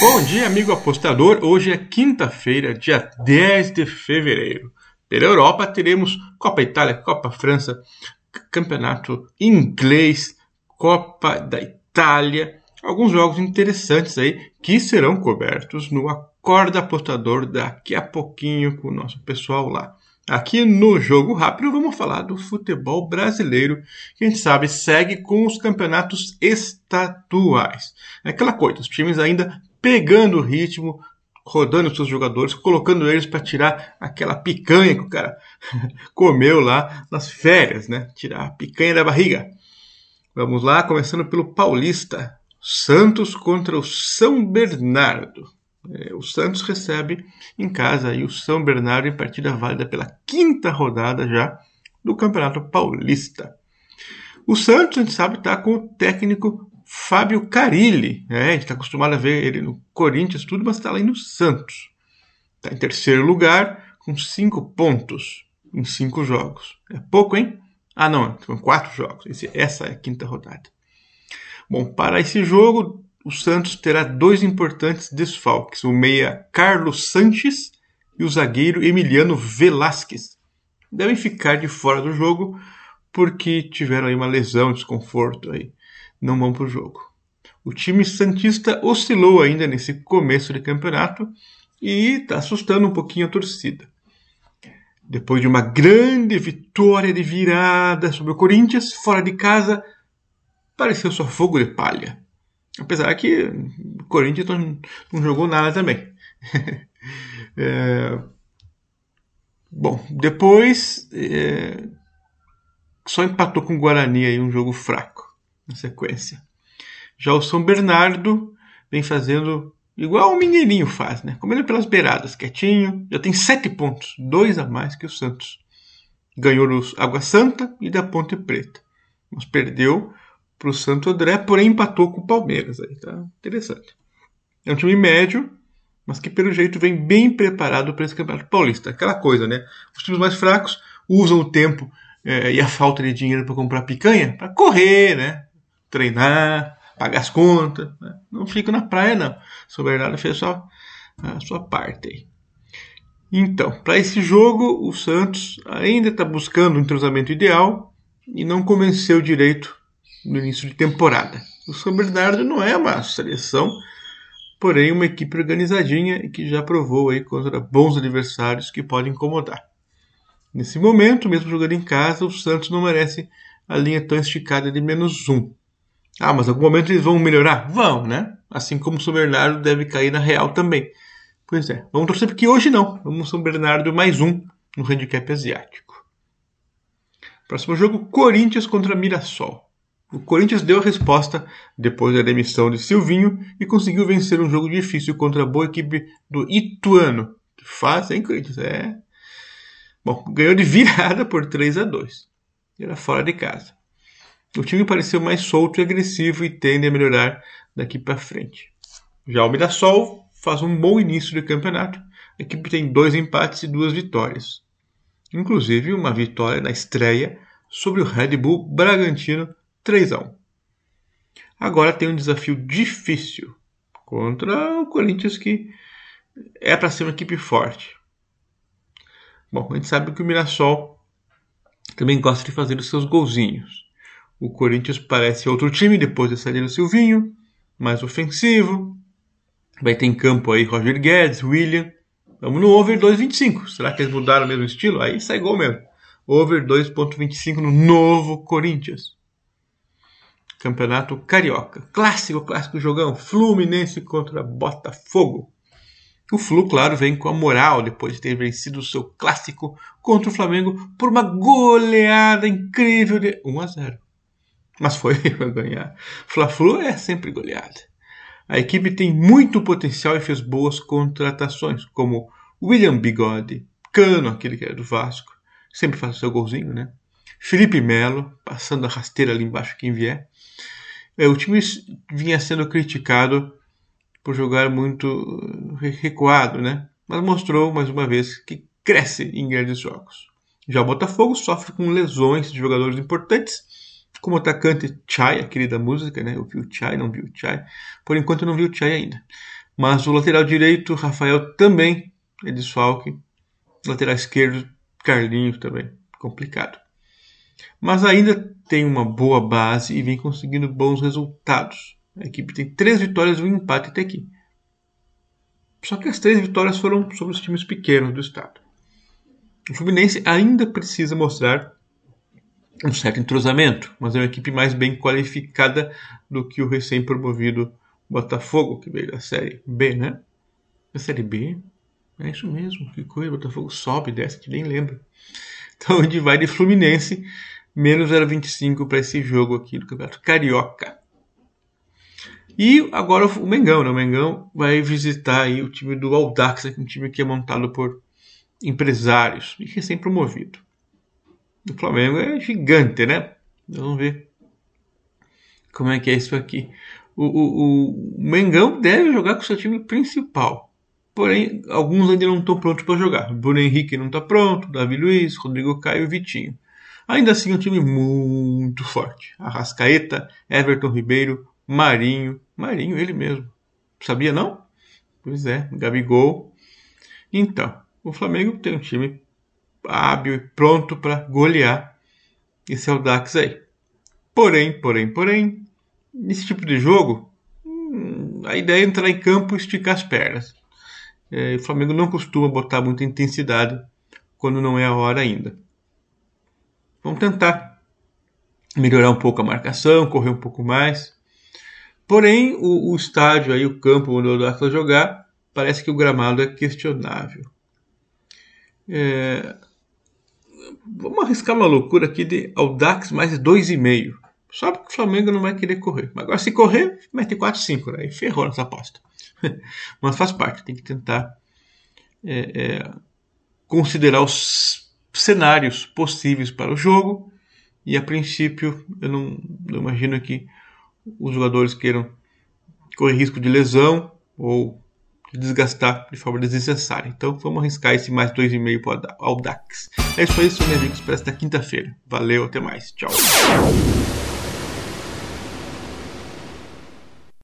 Bom dia, amigo apostador. Hoje é quinta-feira, dia 10 de fevereiro. Pela Europa teremos Copa Itália, Copa França, Campeonato Inglês, Copa da Itália, alguns jogos interessantes aí que serão cobertos no Acorda Apostador daqui a pouquinho com o nosso pessoal lá. Aqui no Jogo Rápido vamos falar do futebol brasileiro, que a gente sabe segue com os campeonatos estaduais. É aquela coisa, os times ainda pegando o ritmo, rodando seus jogadores, colocando eles para tirar aquela picanha que o cara comeu lá nas férias, né? Tirar a picanha da barriga. Vamos lá, começando pelo Paulista. Santos contra o São Bernardo. É, o Santos recebe em casa aí o São Bernardo em partida válida pela quinta rodada já do Campeonato Paulista. O Santos, a gente sabe, está com o técnico Fábio Carilli. Né? A gente está acostumado a ver ele no Corinthians, tudo, mas está lá no Santos. Está em terceiro lugar, com cinco pontos em cinco jogos. É pouco, hein? Ah, não, são quatro jogos. Esse, essa é a quinta rodada. Bom, para esse jogo, o Santos terá dois importantes desfalques: o meia Carlos Sanches e o zagueiro Emiliano Velasquez. Devem ficar de fora do jogo porque tiveram aí uma lesão, desconforto aí. Não vão para o jogo. O time santista oscilou ainda nesse começo de campeonato e está assustando um pouquinho a torcida. Depois de uma grande vitória de virada sobre o Corinthians, fora de casa, pareceu só fogo de palha. Apesar que o Corinthians não, jogou nada também. é... Bom, depois é... só empatou com o Guarani aí um jogo fraco na sequência. Já o São Bernardo vem fazendo igual o Mineirinho faz, né? Comendo pelas beiradas, quietinho. Já tem sete pontos, dois a mais que o Santos. Ganhou os Água Santa e da Ponte Preta, mas perdeu para o Santo André, porém empatou com o Palmeiras. Aí tá interessante. É um time médio, mas que pelo jeito vem bem preparado para esse Campeonato Paulista. Aquela coisa, né? Os times mais fracos usam o tempo é, e a falta de dinheiro para comprar picanha para correr, né? Treinar, pagar as contas. Né? Não fica na praia, não. São Bernardo fez só a sua parte aí. Então, para esse jogo, o Santos ainda está buscando um entrosamento ideal e não convenceu direito no início de temporada. O São Bernardo não é uma seleção, porém uma equipe organizadinha e que já provou aí contra bons adversários que podem incomodar. Nesse momento, mesmo jogando em casa, o Santos não merece a linha tão esticada de menos um. Ah, mas em algum momento eles vão melhorar? Vão, né? Assim como o São Bernardo deve cair na real também. Pois é, vamos torcer porque hoje não. Vamos São Bernardo mais um no handicap asiático. Próximo jogo, Corinthians contra Mirassol. O Corinthians deu a resposta depois da demissão de Silvinho e conseguiu vencer um jogo difícil contra a boa equipe do Ituano. Que faz, hein, Corinthians? É. Bom, ganhou de virada por 3 a 2 Era fora de casa. O time pareceu mais solto e agressivo e tende a melhorar daqui para frente. Já o Mirassol faz um bom início de campeonato. A equipe tem dois empates e duas vitórias. Inclusive uma vitória na estreia sobre o Red Bull Bragantino 3 a 1. Agora tem um desafio difícil contra o Corinthians que é para ser uma equipe forte. Bom, a gente sabe que o Mirassol também gosta de fazer os seus golzinhos. O Corinthians parece outro time depois de sair do Silvinho, mais ofensivo. Vai ter em campo aí Roger Guedes, William. Vamos no over 2.25. Será que eles mudaram o mesmo estilo? Aí sai gol mesmo. Over 2.25 no novo Corinthians. Campeonato Carioca. Clássico, clássico jogão. Fluminense contra Botafogo. O Flu, claro, vem com a moral depois de ter vencido o seu clássico contra o Flamengo por uma goleada incrível de 1 a 0. Mas foi ganhar. Fla-Flu é sempre goleada. A equipe tem muito potencial e fez boas contratações, como William Bigode, Cano, aquele que é do Vasco, sempre faz o seu golzinho, né? Felipe Melo, passando a rasteira ali embaixo quem vier. É, o time vinha sendo criticado por jogar muito recuado, né? Mas mostrou mais uma vez que cresce em grandes jogos. Já o Botafogo sofre com lesões de jogadores importantes, como atacante Chai, aquele da música, né? Eu vi o Chai, não vi o Chai. Por enquanto não vi o Chai ainda. Mas o lateral direito, Rafael, também é desfalque. Lateral esquerdo, Carlinhos também. Complicado. Mas ainda tem uma boa base e vem conseguindo bons resultados. A equipe tem três vitórias e um empate até aqui. Só que as três vitórias foram sobre os times pequenos do estado. O Fluminense ainda precisa mostrar um certo entrosamento, mas é uma equipe mais bem qualificada do que o recém-promovido Botafogo, que veio da Série B, né? Da Série B? É isso mesmo, que coisa, Botafogo sobe, desce, que nem lembra. Então gente vai de Fluminense, menos 0,25 para esse jogo aqui do Campeonato Carioca. E agora o Mengão, né? O Mengão vai visitar aí o time do Aldax, um time que é montado por empresários e recém-promovido. O Flamengo é gigante, né? Vamos ver como é que é isso aqui. O, o, o Mengão deve jogar com seu time principal. Porém, alguns ainda não estão prontos para jogar. Bruno Henrique não está pronto, Davi Luiz, Rodrigo Caio e Vitinho. Ainda assim, é um time muito forte. Arrascaeta, Everton Ribeiro, Marinho. Marinho, ele mesmo. Sabia não? Pois é, Gabigol. Então, o Flamengo tem um time hábil e pronto para golear esse Audax aí. Porém, porém, porém, nesse tipo de jogo, hum, a ideia é entrar em campo e esticar as pernas. É, o Flamengo não costuma botar muita intensidade quando não é a hora ainda. Vamos tentar melhorar um pouco a marcação, correr um pouco mais. Porém, o, o estádio aí, o campo onde o Audax vai jogar, parece que o gramado é questionável. É, vamos arriscar uma loucura aqui de Audax mais 2,5. Só porque o Flamengo não vai querer correr. Agora, se correr, mete 4, 5, né? E ferrou nessa aposta. Mas faz parte, tem que tentar é, é, considerar os cenários possíveis para o jogo. E a princípio, eu não, não imagino que os jogadores queiram correr risco de lesão ou desgastar de forma desnecessária. Então vamos arriscar esse mais 2,5 para o Audax. É isso aí, meus amigos, para esta quinta-feira. Valeu, até mais. Tchau.